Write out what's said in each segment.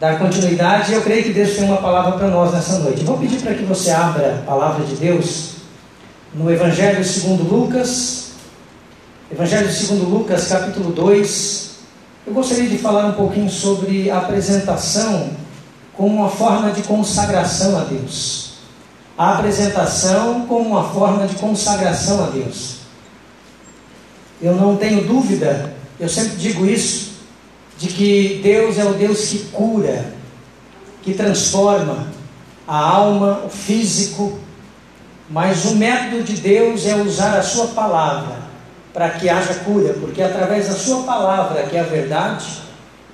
dar continuidade, eu creio que Deus tem uma palavra para nós nessa noite. Vou pedir para que você abra a palavra de Deus no Evangelho segundo Lucas, Evangelho segundo Lucas, capítulo 2. Eu gostaria de falar um pouquinho sobre a apresentação como uma forma de consagração a Deus. A apresentação como uma forma de consagração a Deus. Eu não tenho dúvida, eu sempre digo isso, de que Deus é o Deus que cura, que transforma a alma, o físico, mas o método de Deus é usar a sua palavra para que haja cura, porque é através da sua palavra, que é a verdade,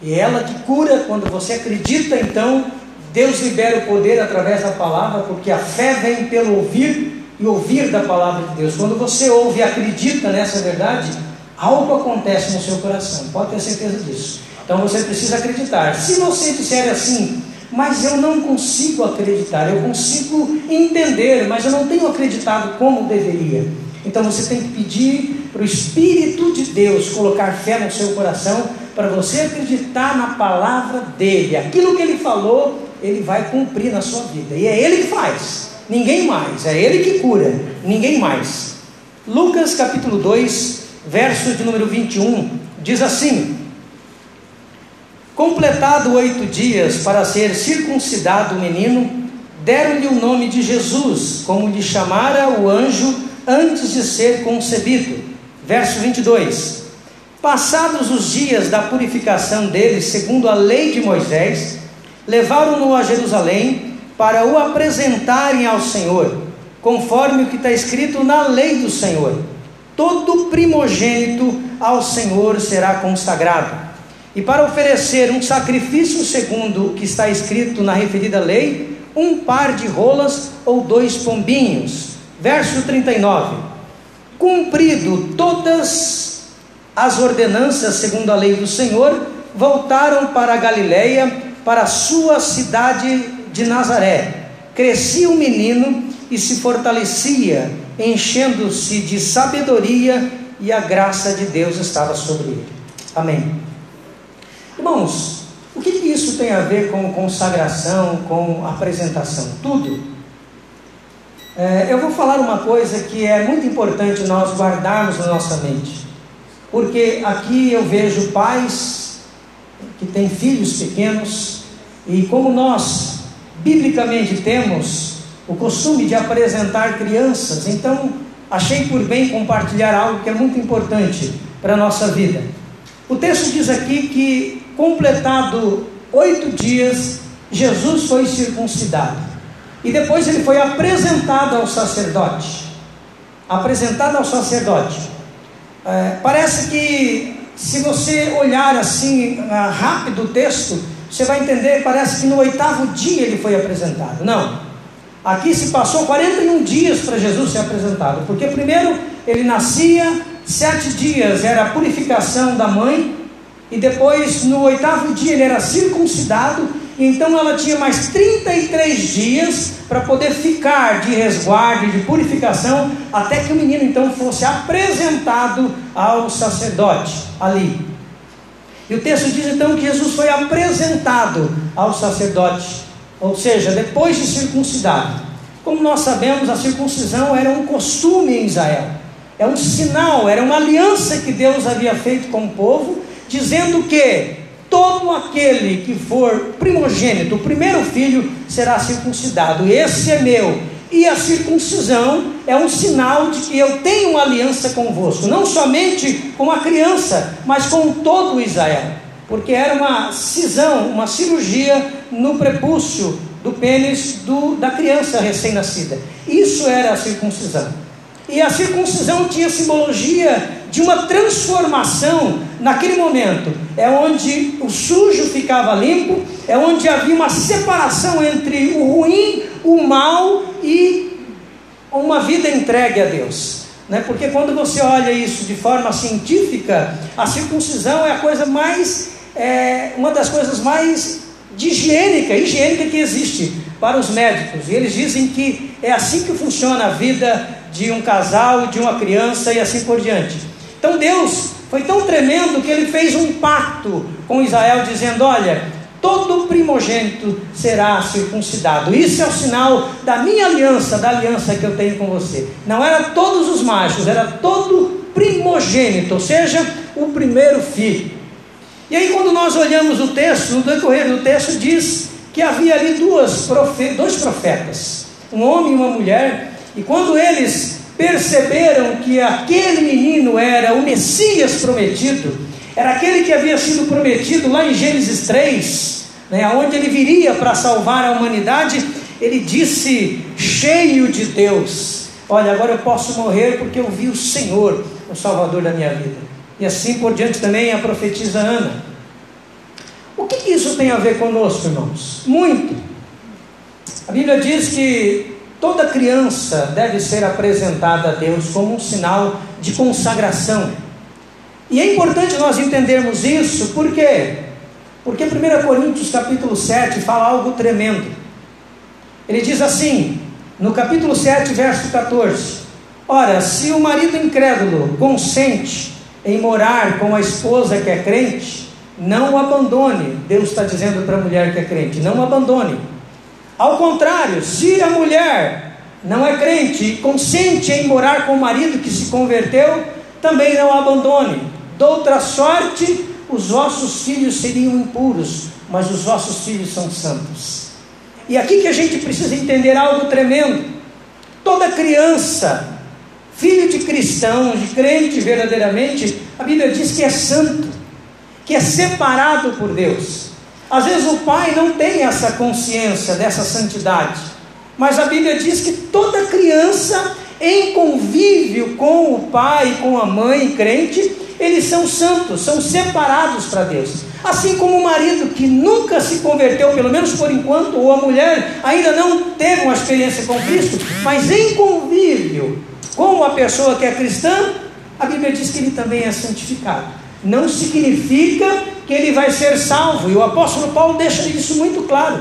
e é ela que cura quando você acredita, então Deus libera o poder através da palavra, porque a fé vem pelo ouvir e ouvir da palavra de Deus. Quando você ouve e acredita nessa verdade, algo acontece no seu coração, pode ter certeza disso. Então você precisa acreditar. Se você disser assim, mas eu não consigo acreditar, eu consigo entender, mas eu não tenho acreditado como deveria. Então você tem que pedir para o Espírito de Deus colocar fé no seu coração, para você acreditar na palavra dele. Aquilo que ele falou, ele vai cumprir na sua vida. E é ele que faz, ninguém mais. É ele que cura, ninguém mais. Lucas capítulo 2, verso de número 21, diz assim: Completado oito dias para ser circuncidado o menino, deram-lhe o nome de Jesus, como lhe chamara o anjo antes de ser concebido. Verso 22. Passados os dias da purificação dele, segundo a lei de Moisés, levaram-no a Jerusalém para o apresentarem ao Senhor, conforme o que está escrito na lei do Senhor. Todo primogênito ao Senhor será consagrado e para oferecer um sacrifício segundo o que está escrito na referida lei, um par de rolas ou dois pombinhos. Verso 39. Cumprido todas as ordenanças segundo a lei do Senhor, voltaram para a Galiléia, para a sua cidade de Nazaré. Crescia o menino e se fortalecia, enchendo-se de sabedoria, e a graça de Deus estava sobre ele. Amém. Irmãos, o que, que isso tem a ver com consagração, com apresentação? Tudo. É, eu vou falar uma coisa que é muito importante nós guardarmos na nossa mente, porque aqui eu vejo pais que têm filhos pequenos, e como nós, biblicamente, temos o costume de apresentar crianças, então achei por bem compartilhar algo que é muito importante para a nossa vida. O texto diz aqui que completado oito dias, Jesus foi circuncidado. E depois ele foi apresentado ao sacerdote. Apresentado ao sacerdote. É, parece que, se você olhar assim ah, rápido o texto, você vai entender, parece que no oitavo dia ele foi apresentado. Não. Aqui se passou 41 dias para Jesus ser apresentado. Porque primeiro ele nascia, sete dias era a purificação da mãe, e depois, no oitavo dia, ele era circuncidado, então ela tinha mais 33 dias para poder ficar de resguardo, de purificação, até que o menino então fosse apresentado ao sacerdote ali. E o texto diz então que Jesus foi apresentado ao sacerdote, ou seja, depois de circuncidado. Como nós sabemos, a circuncisão era um costume em Israel, é um sinal, era uma aliança que Deus havia feito com o povo dizendo que todo aquele que for primogênito, o primeiro filho, será circuncidado. Esse é meu. E a circuncisão é um sinal de que eu tenho uma aliança convosco, não somente com a criança, mas com todo Israel, porque era uma cisão, uma cirurgia no prepúcio do pênis do, da criança recém-nascida. Isso era a circuncisão. E a circuncisão tinha simbologia de uma transformação naquele momento. É onde o sujo ficava limpo, é onde havia uma separação entre o ruim, o mal e uma vida entregue a Deus. Né? Porque quando você olha isso de forma científica, a circuncisão é a coisa mais, é, uma das coisas mais de higiênica, higiênica que existe para os médicos. E eles dizem que é assim que funciona a vida de um casal, de uma criança e assim por diante. Então Deus foi tão tremendo que ele fez um pacto com Israel, dizendo: Olha, todo primogênito será circuncidado. Isso é o sinal da minha aliança, da aliança que eu tenho com você. Não era todos os machos, era todo primogênito, ou seja, o primeiro filho. E aí, quando nós olhamos o texto, no decorrer do texto, diz que havia ali duas profe dois profetas, um homem e uma mulher, e quando eles perceberam que aquele menino era o Messias prometido, era aquele que havia sido prometido lá em Gênesis 3, né, onde ele viria para salvar a humanidade, ele disse, cheio de Deus: Olha, agora eu posso morrer porque eu vi o Senhor, o Salvador da minha vida. E assim por diante também a profetisa Ana. O que isso tem a ver conosco, irmãos? Muito. A Bíblia diz que toda criança deve ser apresentada a Deus como um sinal de consagração. E é importante nós entendermos isso, por quê? Porque 1 Coríntios capítulo 7 fala algo tremendo. Ele diz assim, no capítulo 7, verso 14: Ora, se o marido incrédulo consente em morar com a esposa que é crente, não o abandone. Deus está dizendo para a mulher que é crente: não o abandone. Ao contrário, se a mulher não é crente e consente em morar com o marido que se converteu, também não abandone. Doutra sorte, os vossos filhos seriam impuros, mas os vossos filhos são santos. E aqui que a gente precisa entender algo tremendo. Toda criança, filho de cristão, de crente verdadeiramente, a Bíblia diz que é santo que é separado por Deus. Às vezes o pai não tem essa consciência dessa santidade, mas a Bíblia diz que toda criança em convívio com o pai, com a mãe crente, eles são santos, são separados para Deus. Assim como o marido que nunca se converteu, pelo menos por enquanto, ou a mulher ainda não teve uma experiência com Cristo, mas em convívio com a pessoa que é cristã, a Bíblia diz que ele também é santificado não significa que ele vai ser salvo, e o apóstolo Paulo deixa isso muito claro.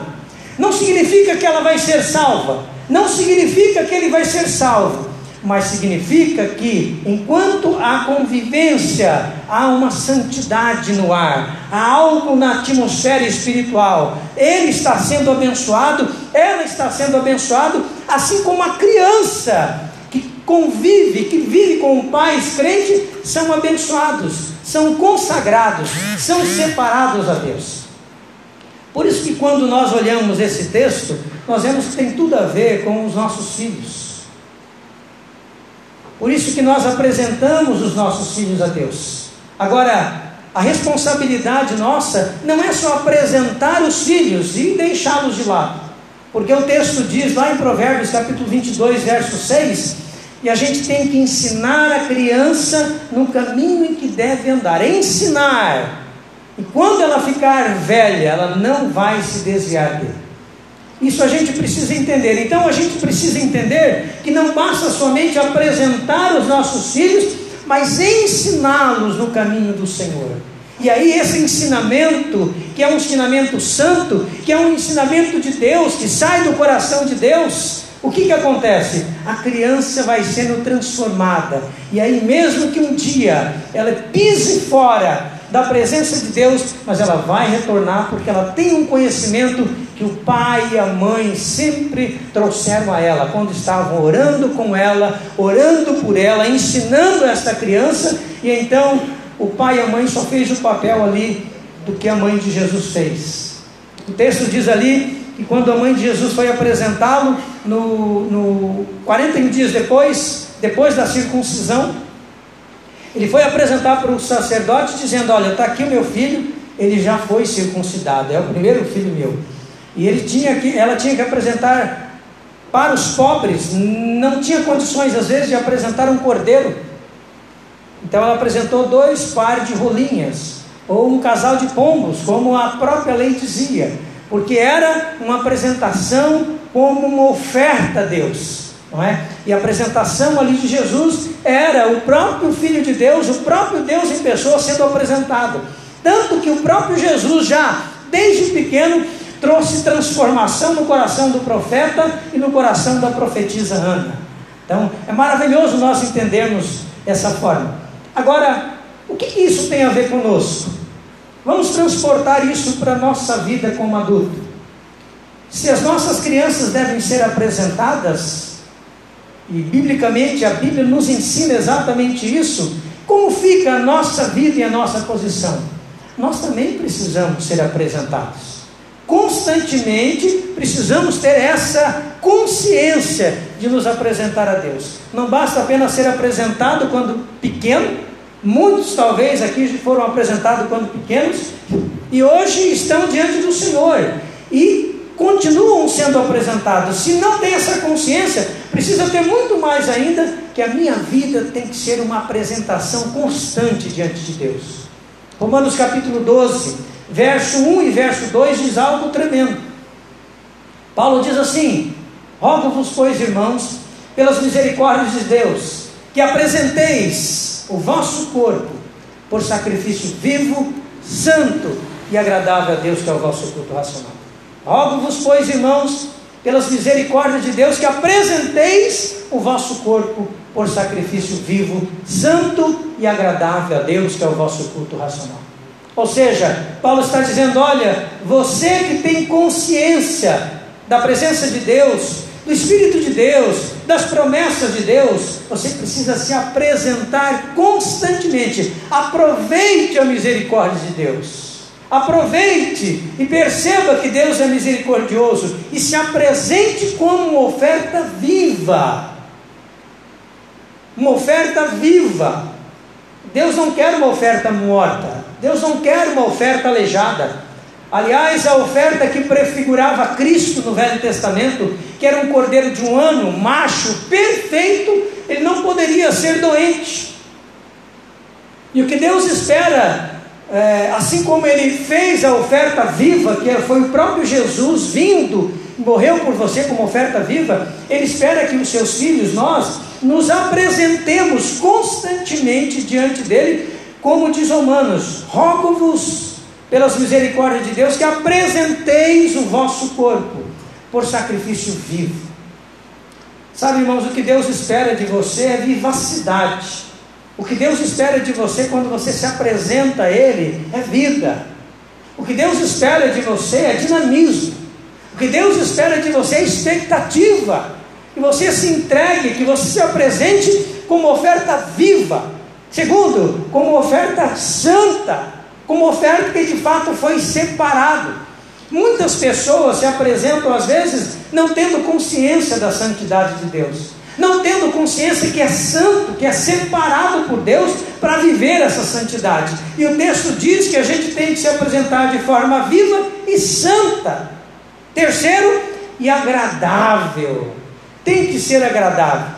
Não significa que ela vai ser salva, não significa que ele vai ser salvo, mas significa que enquanto há convivência, há uma santidade no ar, há algo na atmosfera espiritual. Ele está sendo abençoado, ela está sendo abençoado, assim como a criança que convive, que vive com pais crentes, são abençoados são consagrados, são separados a Deus. Por isso que quando nós olhamos esse texto, nós vemos que tem tudo a ver com os nossos filhos. Por isso que nós apresentamos os nossos filhos a Deus. Agora, a responsabilidade nossa não é só apresentar os filhos e deixá-los de lado. Porque o texto diz lá em Provérbios capítulo 22, verso 6, e a gente tem que ensinar a criança no caminho em que deve andar. Ensinar. E quando ela ficar velha, ela não vai se desviar dele. Isso a gente precisa entender. Então a gente precisa entender que não basta somente apresentar os nossos filhos, mas ensiná-los no caminho do Senhor. E aí esse ensinamento, que é um ensinamento santo, que é um ensinamento de Deus, que sai do coração de Deus, o que, que acontece? A criança vai sendo transformada, e aí, mesmo que um dia ela pise fora da presença de Deus, mas ela vai retornar porque ela tem um conhecimento que o pai e a mãe sempre trouxeram a ela, quando estavam orando com ela, orando por ela, ensinando esta criança, e então o pai e a mãe só fez o papel ali do que a mãe de Jesus fez. O texto diz ali que quando a mãe de Jesus foi apresentá-lo, no, no 41 dias depois, depois da circuncisão, ele foi apresentar para o sacerdote dizendo: Olha, está aqui o meu filho, ele já foi circuncidado, é o primeiro filho meu. E ele tinha que, ela tinha que apresentar para os pobres, não tinha condições às vezes de apresentar um cordeiro. Então ela apresentou dois pares de rolinhas, ou um casal de pombos, como a própria lei dizia porque era uma apresentação como uma oferta a Deus, não é? E a apresentação ali de Jesus era o próprio Filho de Deus, o próprio Deus em pessoa sendo apresentado. Tanto que o próprio Jesus já, desde pequeno, trouxe transformação no coração do profeta e no coração da profetisa Ana. Então, é maravilhoso nós entendermos essa forma. Agora, o que isso tem a ver conosco? Vamos transportar isso para a nossa vida como adulto. Se as nossas crianças devem ser apresentadas, e biblicamente a Bíblia nos ensina exatamente isso, como fica a nossa vida e a nossa posição? Nós também precisamos ser apresentados. Constantemente precisamos ter essa consciência de nos apresentar a Deus. Não basta apenas ser apresentado quando pequeno, muitos talvez aqui foram apresentados quando pequenos e hoje estão diante do Senhor e continuam sendo apresentados. Se não tem essa consciência, precisa ter muito mais ainda que a minha vida tem que ser uma apresentação constante diante de Deus. Romanos capítulo 12, verso 1 e verso 2 diz algo tremendo. Paulo diz assim: Rogo-vos, pois, irmãos, pelas misericórdias de Deus, que apresenteis o vosso corpo por sacrifício vivo, santo e agradável a Deus, que é o vosso culto racional. Rogo-vos, pois, irmãos, pelas misericórdias de Deus, que apresenteis o vosso corpo por sacrifício vivo, santo e agradável a Deus, que é o vosso culto racional. Ou seja, Paulo está dizendo: olha, você que tem consciência da presença de Deus, do Espírito de Deus, das promessas de Deus, você precisa se apresentar constantemente. Aproveite a misericórdia de Deus. Aproveite e perceba que Deus é misericordioso e se apresente como uma oferta viva. Uma oferta viva. Deus não quer uma oferta morta. Deus não quer uma oferta aleijada. Aliás, a oferta que prefigurava Cristo no Velho Testamento, que era um cordeiro de um ano, macho, perfeito, ele não poderia ser doente. E o que Deus espera é, assim como ele fez a oferta viva, que foi o próprio Jesus vindo, morreu por você como oferta viva, ele espera que os seus filhos, nós, nos apresentemos constantemente diante dele, como diz Romanos: rogo-vos pelas misericórdias de Deus que apresenteis o vosso corpo por sacrifício vivo. Sabe, irmãos, o que Deus espera de você é vivacidade. O que Deus espera de você quando você se apresenta a Ele é vida. O que Deus espera de você é dinamismo. O que Deus espera de você é expectativa. Que você se entregue, que você se apresente como oferta viva. Segundo, como oferta santa. Como oferta que de fato foi separado. Muitas pessoas se apresentam às vezes não tendo consciência da santidade de Deus não tendo consciência que é santo, que é separado por Deus para viver essa santidade. E o texto diz que a gente tem que se apresentar de forma viva e santa. Terceiro, e agradável. Tem que ser agradável.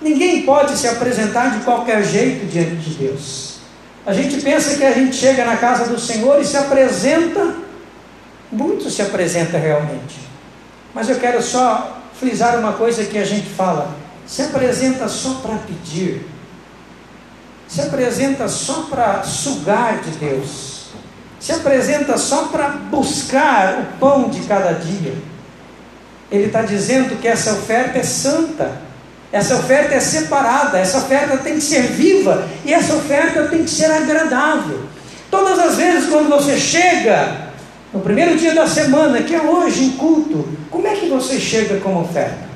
Ninguém pode se apresentar de qualquer jeito diante de Deus. A gente pensa que a gente chega na casa do Senhor e se apresenta, muito se apresenta realmente. Mas eu quero só frisar uma coisa que a gente fala se apresenta só para pedir, se apresenta só para sugar de Deus, se apresenta só para buscar o pão de cada dia. Ele está dizendo que essa oferta é santa, essa oferta é separada, essa oferta tem que ser viva e essa oferta tem que ser agradável. Todas as vezes quando você chega no primeiro dia da semana, que é hoje em culto, como é que você chega com oferta?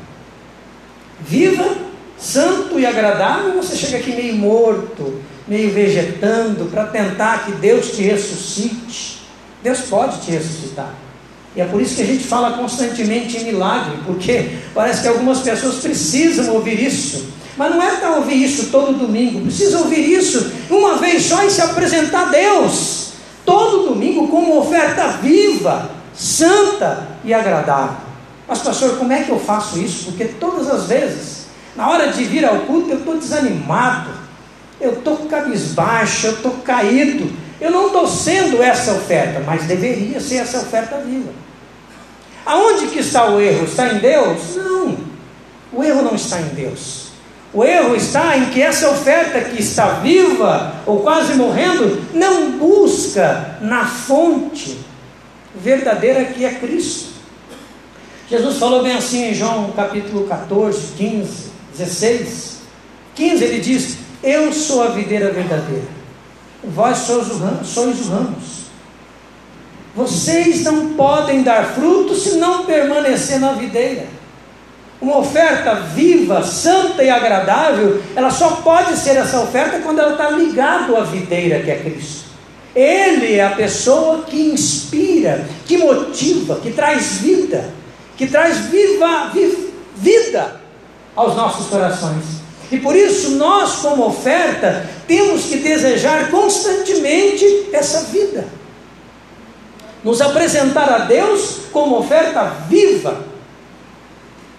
viva, santo e agradável, você chega aqui meio morto, meio vegetando, para tentar que Deus te ressuscite. Deus pode te ressuscitar. É por isso que a gente fala constantemente em milagre, porque parece que algumas pessoas precisam ouvir isso. Mas não é para ouvir isso todo domingo, precisa ouvir isso uma vez só e se apresentar a Deus, todo domingo, como oferta viva, santa e agradável. Mas, pastor, como é que eu faço isso? Porque todas as vezes, na hora de vir ao culto, eu estou desanimado, eu estou cabisbaixo, eu estou caído. Eu não estou sendo essa oferta, mas deveria ser essa oferta viva. Aonde que está o erro? Está em Deus? Não. O erro não está em Deus. O erro está em que essa oferta que está viva ou quase morrendo não busca na fonte verdadeira que é Cristo. Jesus falou bem assim em João capítulo 14, 15, 16. 15 ele diz: Eu sou a videira verdadeira, vós sois, sois os ramos. Vocês não podem dar fruto se não permanecer na videira. Uma oferta viva, santa e agradável, ela só pode ser essa oferta quando ela está ligada à videira que é Cristo. Ele é a pessoa que inspira, que motiva, que traz vida, que traz viva, vida aos nossos corações. E por isso nós, como oferta, temos que desejar constantemente essa vida. Nos apresentar a Deus como oferta viva,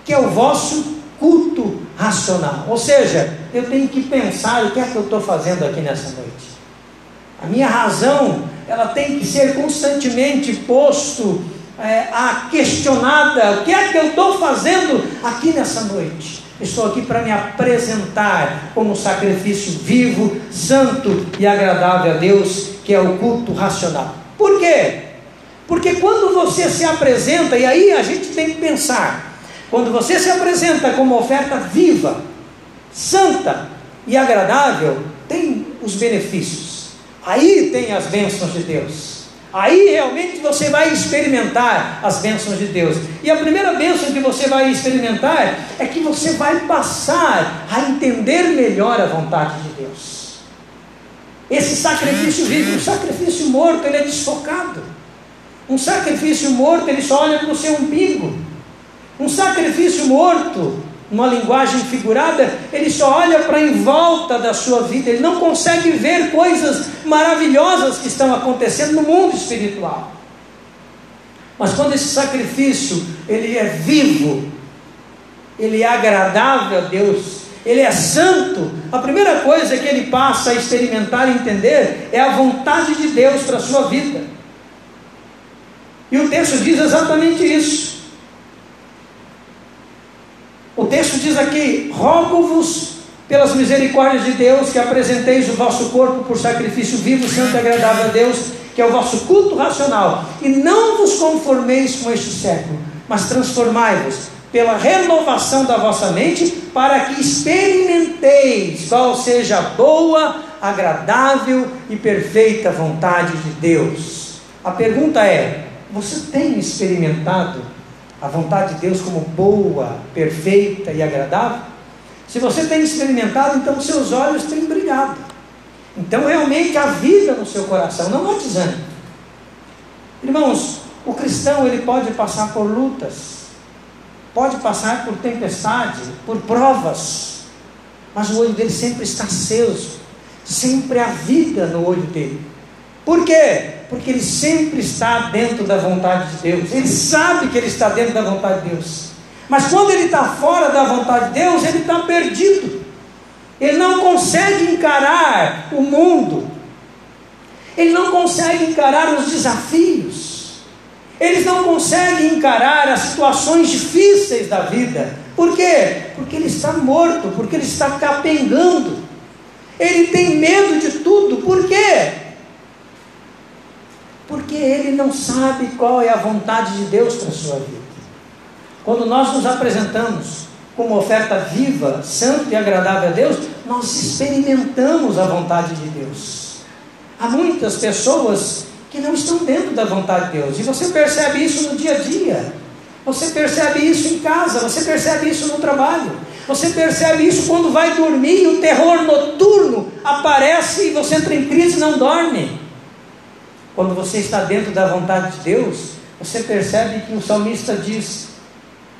que é o vosso culto racional. Ou seja, eu tenho que pensar o que é que eu estou fazendo aqui nessa noite. A minha razão, ela tem que ser constantemente posto é, a questionada. O que é que eu estou fazendo aqui nessa noite? Estou aqui para me apresentar como sacrifício vivo, santo e agradável a Deus, que é o culto racional. Por quê? Porque quando você se apresenta, e aí a gente tem que pensar, quando você se apresenta como oferta viva, santa e agradável, tem os benefícios. Aí tem as bênçãos de Deus. Aí realmente você vai experimentar as bênçãos de Deus. E a primeira bênção que você vai experimentar é que você vai passar a entender melhor a vontade de Deus. Esse sacrifício vivo, um sacrifício morto, ele é desfocado. Um sacrifício morto, ele só olha para o seu umbigo. Um sacrifício morto, numa linguagem figurada, ele só olha para em volta da sua vida, ele não consegue ver coisas maravilhosas que estão acontecendo no mundo espiritual. Mas quando esse sacrifício ele é vivo, ele é agradável a Deus, ele é santo, a primeira coisa que ele passa a experimentar e entender é a vontade de Deus para a sua vida. E o texto diz exatamente isso. O texto diz aqui: rogo-vos pelas misericórdias de Deus que apresenteis o vosso corpo por sacrifício vivo, santo e agradável a Deus, que é o vosso culto racional, e não vos conformeis com este século, mas transformai-vos pela renovação da vossa mente, para que experimenteis qual seja a boa, agradável e perfeita vontade de Deus. A pergunta é: você tem experimentado a vontade de Deus como boa, perfeita e agradável? Se você tem experimentado, então seus olhos têm brilhado. Então realmente há vida no seu coração, não há desânimo. Irmãos, o cristão ele pode passar por lutas, pode passar por tempestade, por provas, mas o olho dele sempre está aceso, sempre há vida no olho dele. Por quê? Porque ele sempre está dentro da vontade de Deus. Ele sabe que ele está dentro da vontade de Deus. Mas quando ele está fora da vontade de Deus, ele está perdido. Ele não consegue encarar o mundo. Ele não consegue encarar os desafios. Ele não consegue encarar as situações difíceis da vida. Por quê? Porque ele está morto, porque ele está capengando. Ele tem medo de tudo. Por quê? Porque ele não sabe qual é a vontade de Deus para a sua vida. Quando nós nos apresentamos como oferta viva, santa e agradável a Deus, nós experimentamos a vontade de Deus. Há muitas pessoas que não estão dentro da vontade de Deus, e você percebe isso no dia a dia. Você percebe isso em casa, você percebe isso no trabalho. Você percebe isso quando vai dormir e o terror noturno aparece e você entra em crise e não dorme. Quando você está dentro da vontade de Deus, você percebe que o salmista diz: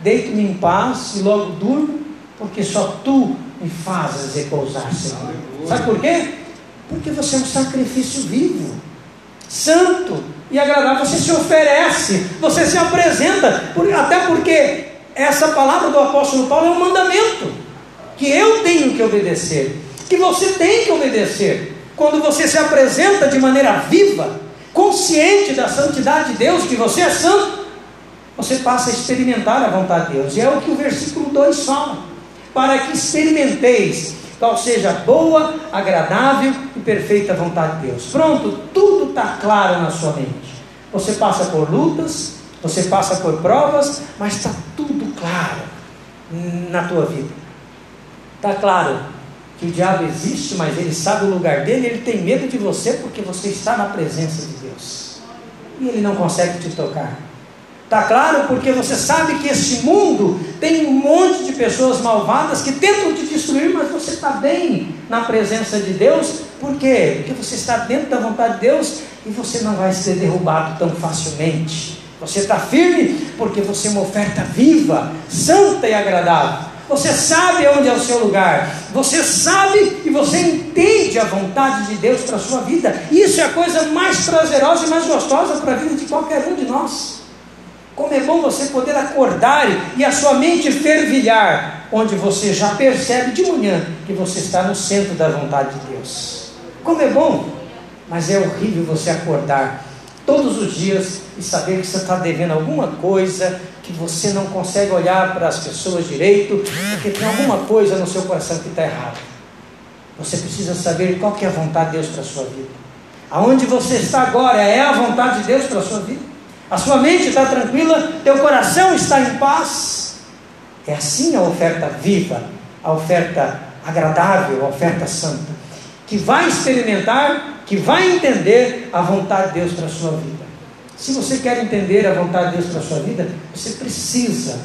Deito-me em paz e logo durmo, porque só tu me fazes repousar, Senhor. Sabe por quê? Porque você é um sacrifício vivo, santo e agradável. Você se oferece, você se apresenta, até porque essa palavra do apóstolo Paulo é um mandamento que eu tenho que obedecer, que você tem que obedecer. Quando você se apresenta de maneira viva, consciente da santidade de Deus, que você é santo, você passa a experimentar a vontade de Deus. E é o que o versículo 2 fala: para que experimenteis qual seja a boa, agradável e perfeita vontade de Deus. Pronto, tudo está claro na sua mente. Você passa por lutas, você passa por provas, mas está tudo claro na tua vida. Está claro que o diabo existe, mas ele sabe o lugar dele, ele tem medo de você porque você está na presença de Deus. e ele não consegue te tocar. Está claro? Porque você sabe que esse mundo tem um monte de pessoas malvadas que tentam te destruir, mas você está bem na presença de Deus. Por quê? Porque você está dentro da vontade de Deus e você não vai ser derrubado tão facilmente. Você está firme porque você é uma oferta viva, santa e agradável. Você sabe onde é o seu lugar. Você sabe e você entende a vontade de Deus para a sua vida. Isso é a coisa mais prazerosa e mais gostosa para a vida de qualquer um de nós. Como é bom você poder acordar e a sua mente fervilhar, onde você já percebe de manhã que você está no centro da vontade de Deus. Como é bom, mas é horrível você acordar todos os dias e saber que você está devendo alguma coisa, que você não consegue olhar para as pessoas direito, porque tem alguma coisa no seu coração que está errada. Você precisa saber qual que é a vontade de Deus para a sua vida. Aonde você está agora é a vontade de Deus para a sua vida? a sua mente está tranquila, teu coração está em paz. É assim a oferta viva, a oferta agradável, a oferta santa, que vai experimentar, que vai entender a vontade de Deus para a sua vida. Se você quer entender a vontade de Deus para a sua vida, você precisa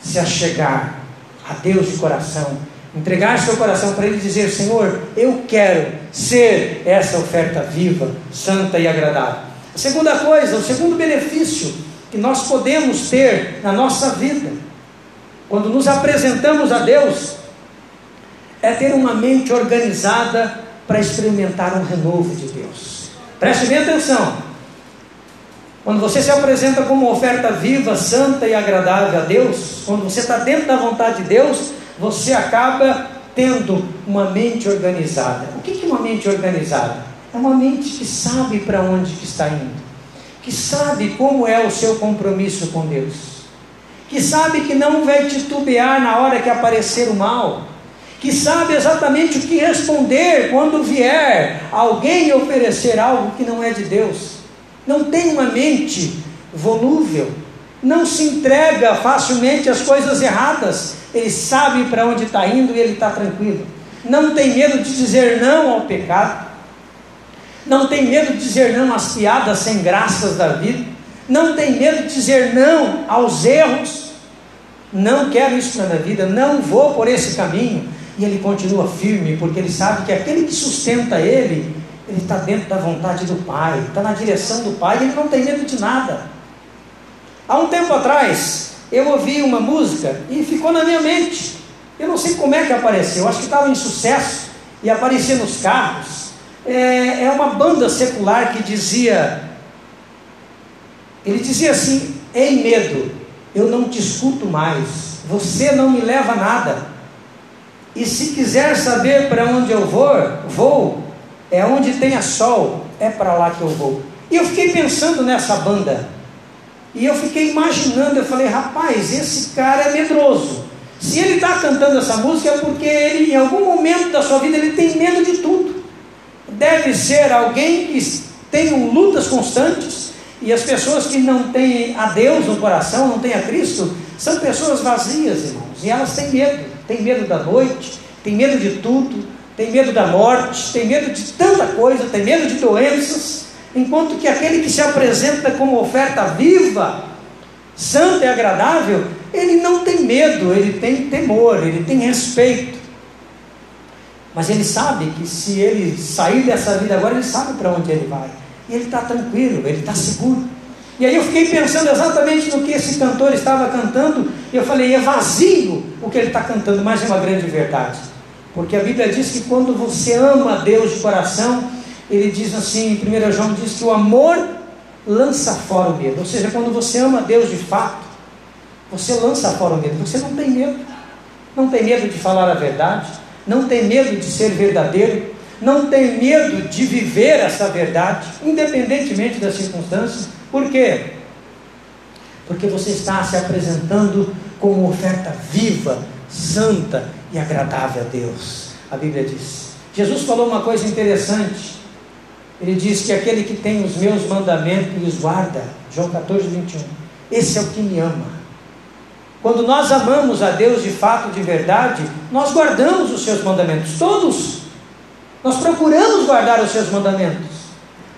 se achegar a Deus de coração, entregar seu coração para Ele e dizer: Senhor, eu quero ser essa oferta viva, santa e agradável. A segunda coisa, o segundo benefício que nós podemos ter na nossa vida, quando nos apresentamos a Deus, é ter uma mente organizada para experimentar um renovo de Deus. Preste bem atenção. Quando você se apresenta como oferta viva, santa e agradável a Deus, quando você está dentro da vontade de Deus, você acaba tendo uma mente organizada. O que é uma mente organizada? É uma mente que sabe para onde que está indo, que sabe como é o seu compromisso com Deus, que sabe que não vai titubear na hora que aparecer o mal, que sabe exatamente o que responder quando vier alguém oferecer algo que não é de Deus. Não tem uma mente volúvel, não se entrega facilmente às coisas erradas, ele sabe para onde está indo e ele está tranquilo. Não tem medo de dizer não ao pecado, não tem medo de dizer não às piadas sem graças da vida, não tem medo de dizer não aos erros, não quero isso na minha vida, não vou por esse caminho, e ele continua firme, porque ele sabe que aquele que sustenta ele, ele está dentro da vontade do Pai, está na direção do Pai, ele não tem medo de nada. Há um tempo atrás, eu ouvi uma música e ficou na minha mente. Eu não sei como é que apareceu, acho que estava em sucesso e aparecia nos carros é, é uma banda secular que dizia, ele dizia assim, em medo, eu não te escuto mais, você não me leva a nada. E se quiser saber para onde eu vou, vou, é onde tenha sol, é para lá que eu vou. E eu fiquei pensando nessa banda. E eu fiquei imaginando, eu falei, rapaz, esse cara é medroso. Se ele está cantando essa música é porque ele, em algum momento da sua vida, ele tem medo de tudo deve ser alguém que tenham lutas constantes, e as pessoas que não têm a Deus no coração, não têm a Cristo, são pessoas vazias, irmãos, e elas têm medo, têm medo da noite, têm medo de tudo, têm medo da morte, têm medo de tanta coisa, têm medo de doenças, enquanto que aquele que se apresenta como oferta viva, santa e agradável, ele não tem medo, ele tem temor, ele tem respeito. Mas ele sabe que se ele sair dessa vida agora, ele sabe para onde ele vai. E ele está tranquilo, ele está seguro. E aí eu fiquei pensando exatamente no que esse cantor estava cantando, e eu falei, é vazio o que ele está cantando, mas é uma grande verdade. Porque a Bíblia diz que quando você ama Deus de coração, ele diz assim, 1 João diz que o amor lança fora o medo. Ou seja, quando você ama Deus de fato, você lança fora o medo. Você não tem medo. Não tem medo de falar a verdade não tem medo de ser verdadeiro, não tem medo de viver essa verdade, independentemente das circunstâncias. Por quê? Porque você está se apresentando como oferta viva, santa e agradável a Deus. A Bíblia diz. Jesus falou uma coisa interessante. Ele diz que aquele que tem os meus mandamentos e os guarda, João 14, 21, esse é o que me ama. Quando nós amamos a Deus de fato, de verdade, nós guardamos os seus mandamentos, todos. Nós procuramos guardar os seus mandamentos.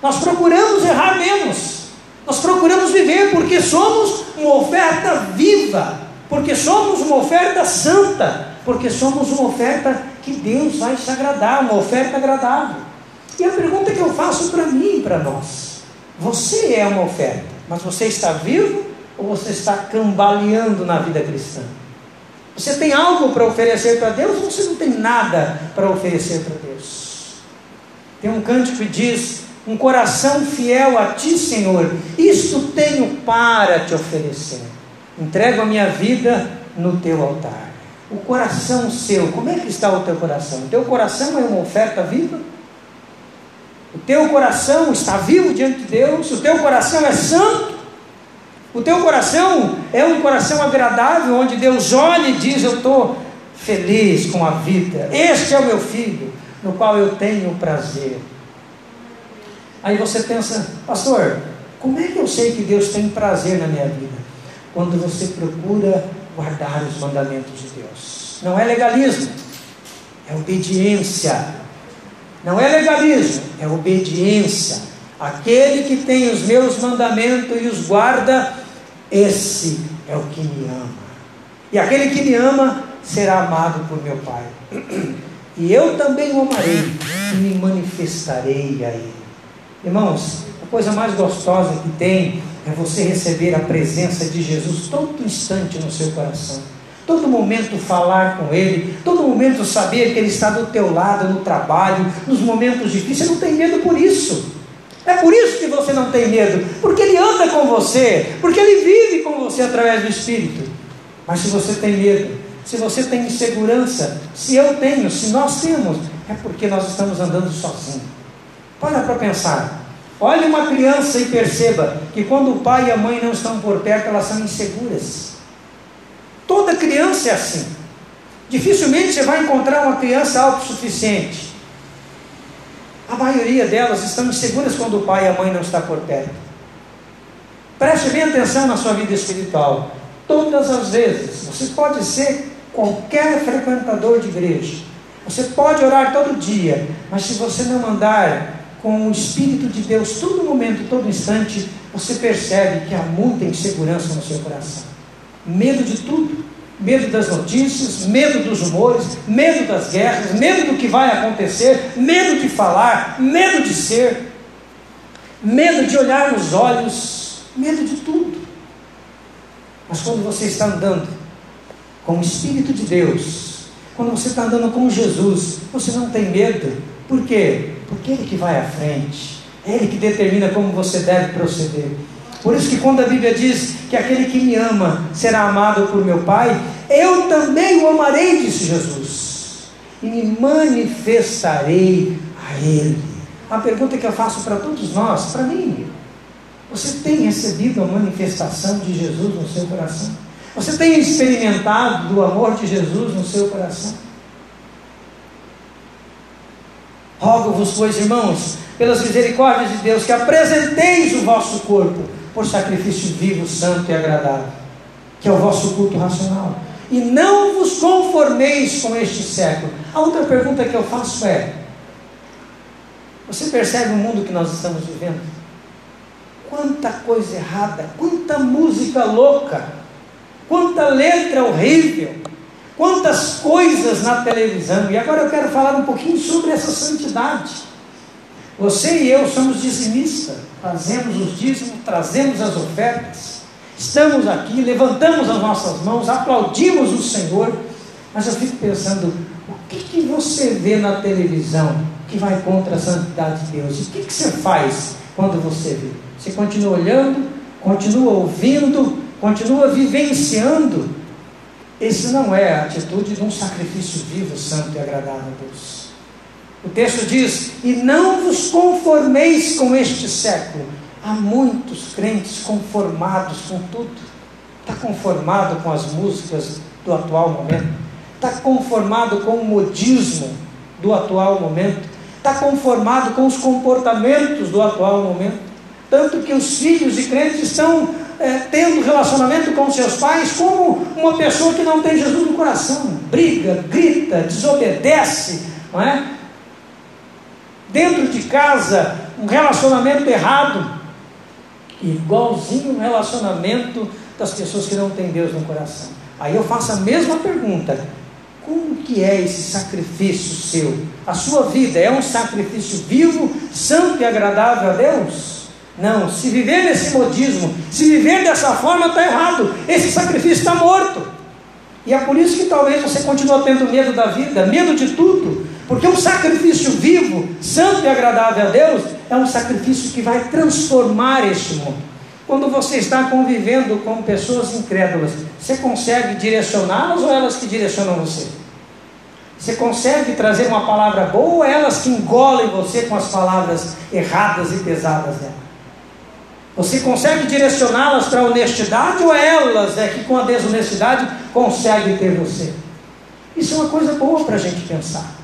Nós procuramos errar menos. Nós procuramos viver porque somos uma oferta viva, porque somos uma oferta santa, porque somos uma oferta que Deus vai se agradar, uma oferta agradável. E a pergunta que eu faço para mim e para nós: você é uma oferta, mas você está vivo ou você está cambaleando na vida cristã? Você tem algo para oferecer para Deus ou você não tem nada para oferecer para Deus? Tem um cântico que diz: Um coração fiel a ti, Senhor, isto tenho para te oferecer. Entrego a minha vida no teu altar. O coração seu, como é que está o teu coração? O teu coração é uma oferta viva? O teu coração está vivo diante de Deus? O teu coração é santo? O teu coração é um coração agradável, onde Deus olha e diz: Eu estou feliz com a vida. Este é o meu filho, no qual eu tenho prazer. Aí você pensa, pastor, como é que eu sei que Deus tem prazer na minha vida? Quando você procura guardar os mandamentos de Deus. Não é legalismo, é obediência. Não é legalismo, é obediência. Aquele que tem os meus mandamentos e os guarda, esse é o que me ama. E aquele que me ama será amado por meu Pai. E eu também o amarei e me manifestarei a ele. Irmãos, a coisa mais gostosa que tem é você receber a presença de Jesus todo instante no seu coração. Todo momento falar com Ele, todo momento saber que Ele está do teu lado no trabalho, nos momentos difíceis, você não tem medo por isso. É por isso que você não tem medo, porque Ele anda com você, porque Ele vive com você através do Espírito. Mas se você tem medo, se você tem insegurança, se eu tenho, se nós temos, é porque nós estamos andando sozinhos. Para para pensar. Olhe uma criança e perceba que quando o pai e a mãe não estão por perto, elas são inseguras. Toda criança é assim. Dificilmente você vai encontrar uma criança autossuficiente. A maioria delas estão inseguras quando o pai e a mãe não estão por perto. Preste bem atenção na sua vida espiritual. Todas as vezes, você pode ser qualquer frequentador de igreja. Você pode orar todo dia, mas se você não andar com o Espírito de Deus todo momento, todo instante, você percebe que há muita insegurança no seu coração. Medo de tudo medo das notícias, medo dos rumores, medo das guerras, medo do que vai acontecer, medo de falar, medo de ser, medo de olhar nos olhos, medo de tudo. Mas quando você está andando com o Espírito de Deus, quando você está andando com Jesus, você não tem medo. Por quê? Porque Ele que vai à frente, é Ele que determina como você deve proceder. Por isso que quando a Bíblia diz que aquele que me ama será amado por meu Pai, eu também o amarei, disse Jesus, e me manifestarei a Ele. A pergunta que eu faço para todos nós, para mim, você tem recebido a manifestação de Jesus no seu coração? Você tem experimentado do amor de Jesus no seu coração? Rogo-vos, pois, irmãos, pelas misericórdias de Deus, que apresenteis o vosso corpo por sacrifício vivo, santo e agradável, que é o vosso culto racional. E não vos conformeis com este século. A outra pergunta que eu faço é: você percebe o mundo que nós estamos vivendo? Quanta coisa errada, quanta música louca, quanta letra horrível, quantas coisas na televisão. E agora eu quero falar um pouquinho sobre essa santidade. Você e eu somos dizimistas fazemos os dízimos, trazemos as ofertas, estamos aqui, levantamos as nossas mãos, aplaudimos o Senhor, mas eu fico pensando, o que, que você vê na televisão que vai contra a santidade de Deus? O que, que você faz quando você vê? Você continua olhando, continua ouvindo, continua vivenciando. Esse não é a atitude de um sacrifício vivo, santo e agradável a Deus. O texto diz: E não vos conformeis com este século. Há muitos crentes conformados com tudo. Está conformado com as músicas do atual momento. Está conformado com o modismo do atual momento. Está conformado com os comportamentos do atual momento. Tanto que os filhos de crentes estão é, tendo relacionamento com seus pais como uma pessoa que não tem Jesus no coração. Briga, grita, desobedece, não é? dentro de casa um relacionamento errado. igualzinho o relacionamento das pessoas que não têm Deus no coração. Aí eu faço a mesma pergunta: como que é esse sacrifício seu? A sua vida é um sacrifício vivo, santo e agradável a Deus? Não, se viver nesse modismo, se viver dessa forma, está errado. Esse sacrifício está morto. E é por isso que talvez você continue tendo medo da vida, medo de tudo, porque um sacrifício vivo, santo e agradável a Deus, é um sacrifício que vai transformar este mundo. Quando você está convivendo com pessoas incrédulas, você consegue direcioná-las ou elas que direcionam você? Você consegue trazer uma palavra boa ou elas que engolem você com as palavras erradas e pesadas dela? Você consegue direcioná-las para a honestidade ou elas é que com a desonestidade conseguem ter você? Isso é uma coisa boa para a gente pensar.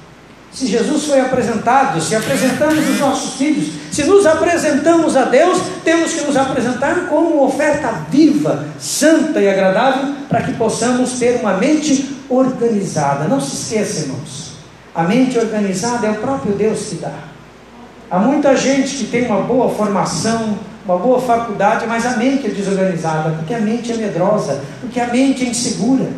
Se Jesus foi apresentado, se apresentamos os nossos filhos, se nos apresentamos a Deus, temos que nos apresentar como oferta viva, santa e agradável, para que possamos ter uma mente organizada. Não se esqueça, irmãos, a mente organizada é o próprio Deus que dá. Há muita gente que tem uma boa formação, uma boa faculdade, mas a mente é desorganizada, porque a mente é medrosa, porque a mente é insegura.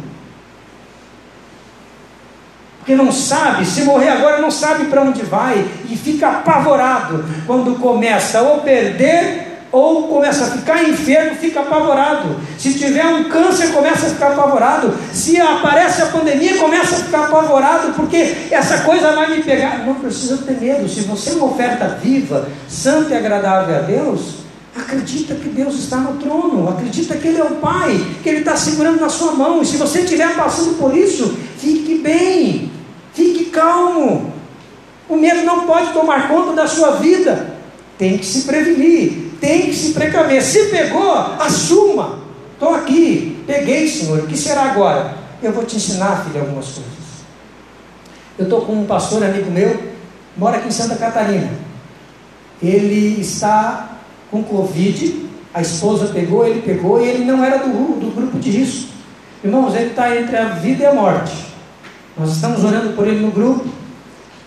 Porque não sabe, se morrer agora, não sabe para onde vai e fica apavorado quando começa ou perder ou começa a ficar enfermo, fica apavorado. Se tiver um câncer, começa a ficar apavorado. Se aparece a pandemia, começa a ficar apavorado, porque essa coisa vai me pegar. Não precisa ter medo. Se você é uma oferta viva, santa e agradável a Deus, Acredita que Deus está no trono, acredita que Ele é o Pai, que Ele está segurando na sua mão. E se você estiver passando por isso, fique bem, fique calmo. O medo não pode tomar conta da sua vida. Tem que se prevenir, tem que se precaver. Se pegou, assuma. Estou aqui, peguei, Senhor. O que será agora? Eu vou te ensinar, filho, algumas coisas. Eu estou com um pastor amigo meu, mora aqui em Santa Catarina. Ele está com Covid, a esposa pegou, ele pegou, e ele não era do, do grupo de risco. Irmãos, ele está entre a vida e a morte. Nós estamos orando por ele no grupo,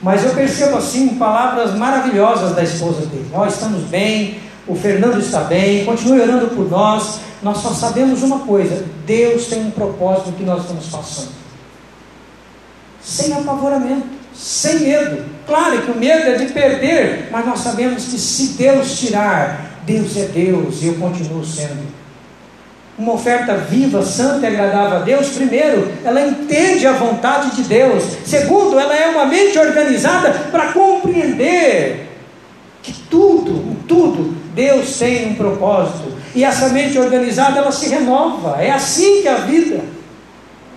mas eu percebo assim palavras maravilhosas da esposa dele. Nós estamos bem, o Fernando está bem, continue orando por nós. Nós só sabemos uma coisa: Deus tem um propósito que nós estamos passando. Sem apavoramento, sem medo. Claro que o medo é de perder, mas nós sabemos que se Deus tirar, Deus é Deus e eu continuo sendo. Uma oferta viva, santa e agradável a Deus, primeiro, ela entende a vontade de Deus. Segundo, ela é uma mente organizada para compreender que tudo, tudo, Deus tem um propósito. E essa mente organizada, ela se renova. É assim que é a vida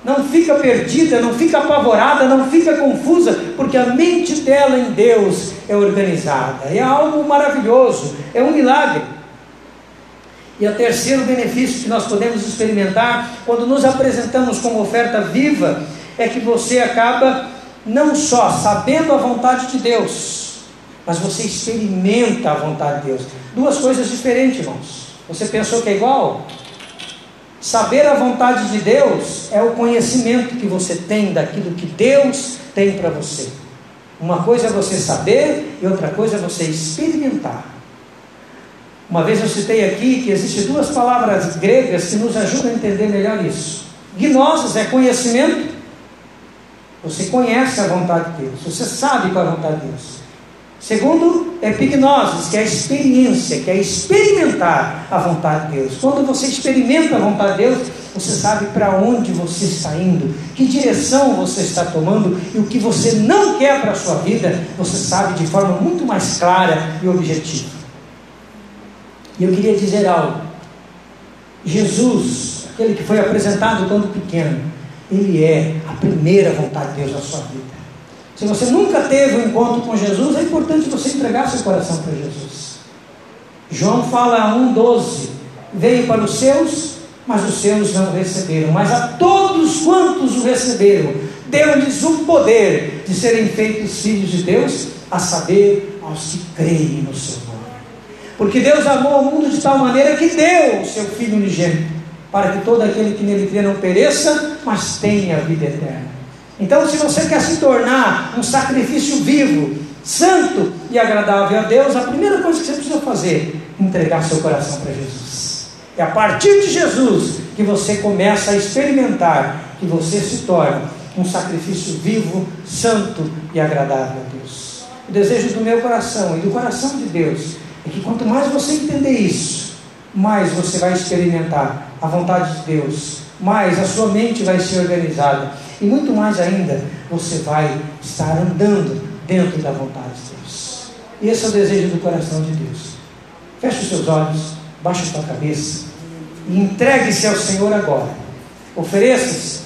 não fica perdida, não fica apavorada, não fica confusa, porque a mente dela em Deus é organizada. É algo maravilhoso, é um milagre. E o terceiro benefício que nós podemos experimentar quando nos apresentamos como oferta viva é que você acaba não só sabendo a vontade de Deus, mas você experimenta a vontade de Deus. Duas coisas diferentes, irmãos. Você pensou que é igual? Saber a vontade de Deus é o conhecimento que você tem daquilo que Deus tem para você. Uma coisa é você saber e outra coisa é você experimentar. Uma vez eu citei aqui que existem duas palavras gregas que nos ajudam a entender melhor isso. Gnosis é conhecimento. Você conhece a vontade de Deus, você sabe qual é a vontade de Deus. Segundo, epignosis, que é a experiência, que é experimentar a vontade de Deus. Quando você experimenta a vontade de Deus, você sabe para onde você está indo, que direção você está tomando e o que você não quer para a sua vida, você sabe de forma muito mais clara e objetiva. E eu queria dizer algo. Jesus, aquele que foi apresentado quando pequeno, ele é a primeira vontade de Deus na sua vida. Se você nunca teve um encontro com Jesus, é importante você entregar seu coração para Jesus. João fala 1,12: Veio para os seus, mas os seus não o receberam. Mas a todos quantos o receberam, deu-lhes o poder de serem feitos filhos de Deus, a saber, aos que creem no seu nome. Porque Deus amou o mundo de tal maneira que deu o seu Filho unigênito, para que todo aquele que nele crê não pereça, mas tenha a vida eterna. Então, se você quer se tornar um sacrifício vivo, santo e agradável a Deus, a primeira coisa que você precisa fazer é entregar seu coração para Jesus. É a partir de Jesus que você começa a experimentar que você se torna um sacrifício vivo, santo e agradável a Deus. O desejo do meu coração e do coração de Deus é que quanto mais você entender isso, mais você vai experimentar a vontade de Deus, mais a sua mente vai ser organizada e muito mais ainda você vai estar andando dentro da vontade de Deus. Esse é o desejo do coração de Deus. Feche os seus olhos, baixe a sua cabeça e entregue-se ao Senhor agora. Ofereça-se,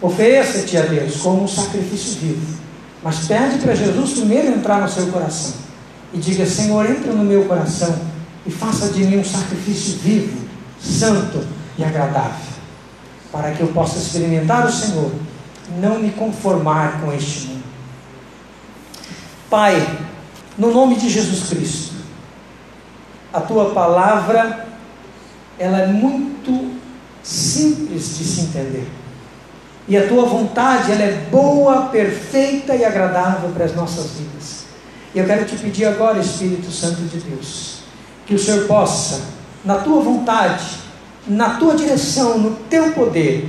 ofereça-te a Deus como um sacrifício vivo. Mas pede para Jesus primeiro entrar no seu coração e diga: Senhor, entra no meu coração e faça de mim um sacrifício vivo, santo e agradável, para que eu possa experimentar o Senhor, não me conformar com este mundo. Pai, no nome de Jesus Cristo, a tua palavra ela é muito simples de se entender. E a tua vontade ela é boa, perfeita e agradável para as nossas vidas. E eu quero te pedir agora, Espírito Santo de Deus, que o Senhor possa, na tua vontade, na tua direção, no teu poder,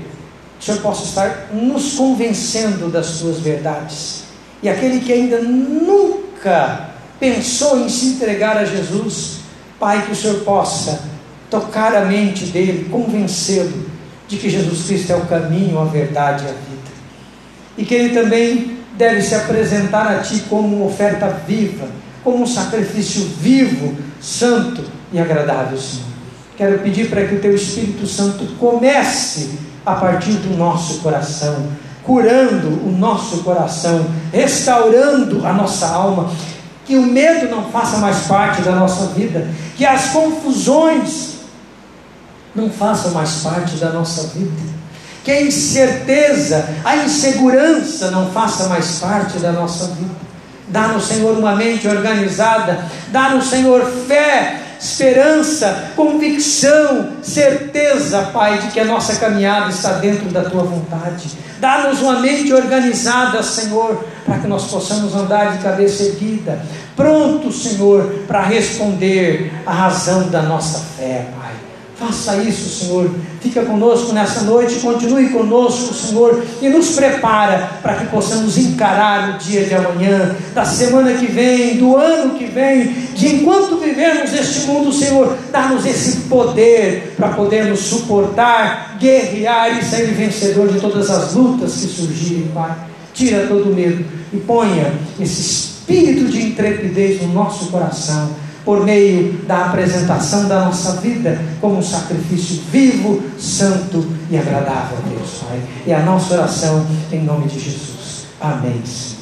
o Senhor possa estar nos convencendo das tuas verdades. E aquele que ainda nunca pensou em se entregar a Jesus, Pai, que o Senhor possa tocar a mente dele, convencê-lo de que Jesus Cristo é o caminho, a verdade e a vida. E que ele também deve se apresentar a ti como uma oferta viva, como um sacrifício vivo, santo e agradável, Senhor. Quero pedir para que o teu Espírito Santo comece a partir do nosso coração, curando o nosso coração, restaurando a nossa alma, que o medo não faça mais parte da nossa vida, que as confusões não façam mais parte da nossa vida, que a incerteza, a insegurança não faça mais parte da nossa vida. Dá no Senhor uma mente organizada, dá no Senhor fé, esperança, convicção, certeza, Pai, de que a nossa caminhada está dentro da tua vontade. Dá-nos uma mente organizada, Senhor, para que nós possamos andar de cabeça erguida, pronto, Senhor, para responder à razão da nossa fé, Pai. Faça isso, Senhor. Fica conosco nessa noite, continue conosco, Senhor, e nos prepara para que possamos encarar o dia de amanhã, da semana que vem, do ano que vem, de enquanto vivemos este mundo, Senhor, dá-nos esse poder para podermos suportar, guerrear e sair vencedor de todas as lutas que surgirem, Pai. Tira todo o medo e ponha esse espírito de intrepidez no nosso coração por meio da apresentação da nossa vida como um sacrifício vivo, santo e agradável a Deus, Pai. É a nossa oração em nome de Jesus. Amém.